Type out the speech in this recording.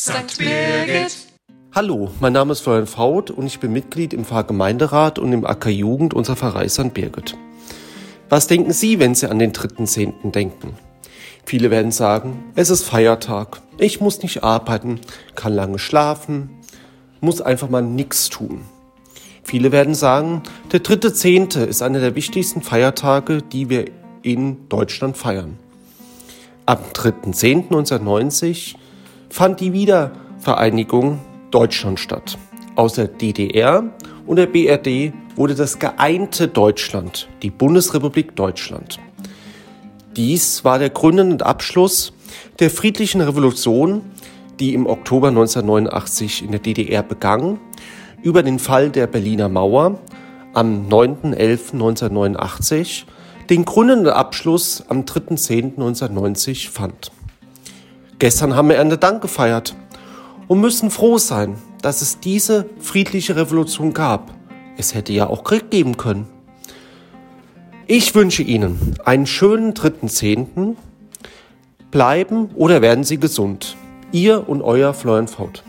St. Birgit. Hallo, mein Name ist Florian Faut und ich bin Mitglied im Pfarrgemeinderat und im AK Jugend unserer Pfarrei St. Birgit. Was denken Sie, wenn Sie an den 3.10. denken? Viele werden sagen, es ist Feiertag, ich muss nicht arbeiten, kann lange schlafen, muss einfach mal nichts tun. Viele werden sagen, der 3.10. ist einer der wichtigsten Feiertage, die wir in Deutschland feiern. Am 3.10.1990 fand die Wiedervereinigung Deutschland statt. Aus der DDR und der BRD wurde das geeinte Deutschland, die Bundesrepublik Deutschland. Dies war der gründende Abschluss der friedlichen Revolution, die im Oktober 1989 in der DDR begann, über den Fall der Berliner Mauer am 9.11.1989 den gründenden Abschluss am 3.10.1990 fand. Gestern haben wir Erntedank gefeiert und müssen froh sein, dass es diese friedliche Revolution gab. Es hätte ja auch Krieg geben können. Ich wünsche Ihnen einen schönen 3.10. Bleiben oder werden Sie gesund. Ihr und euer Florian Faut.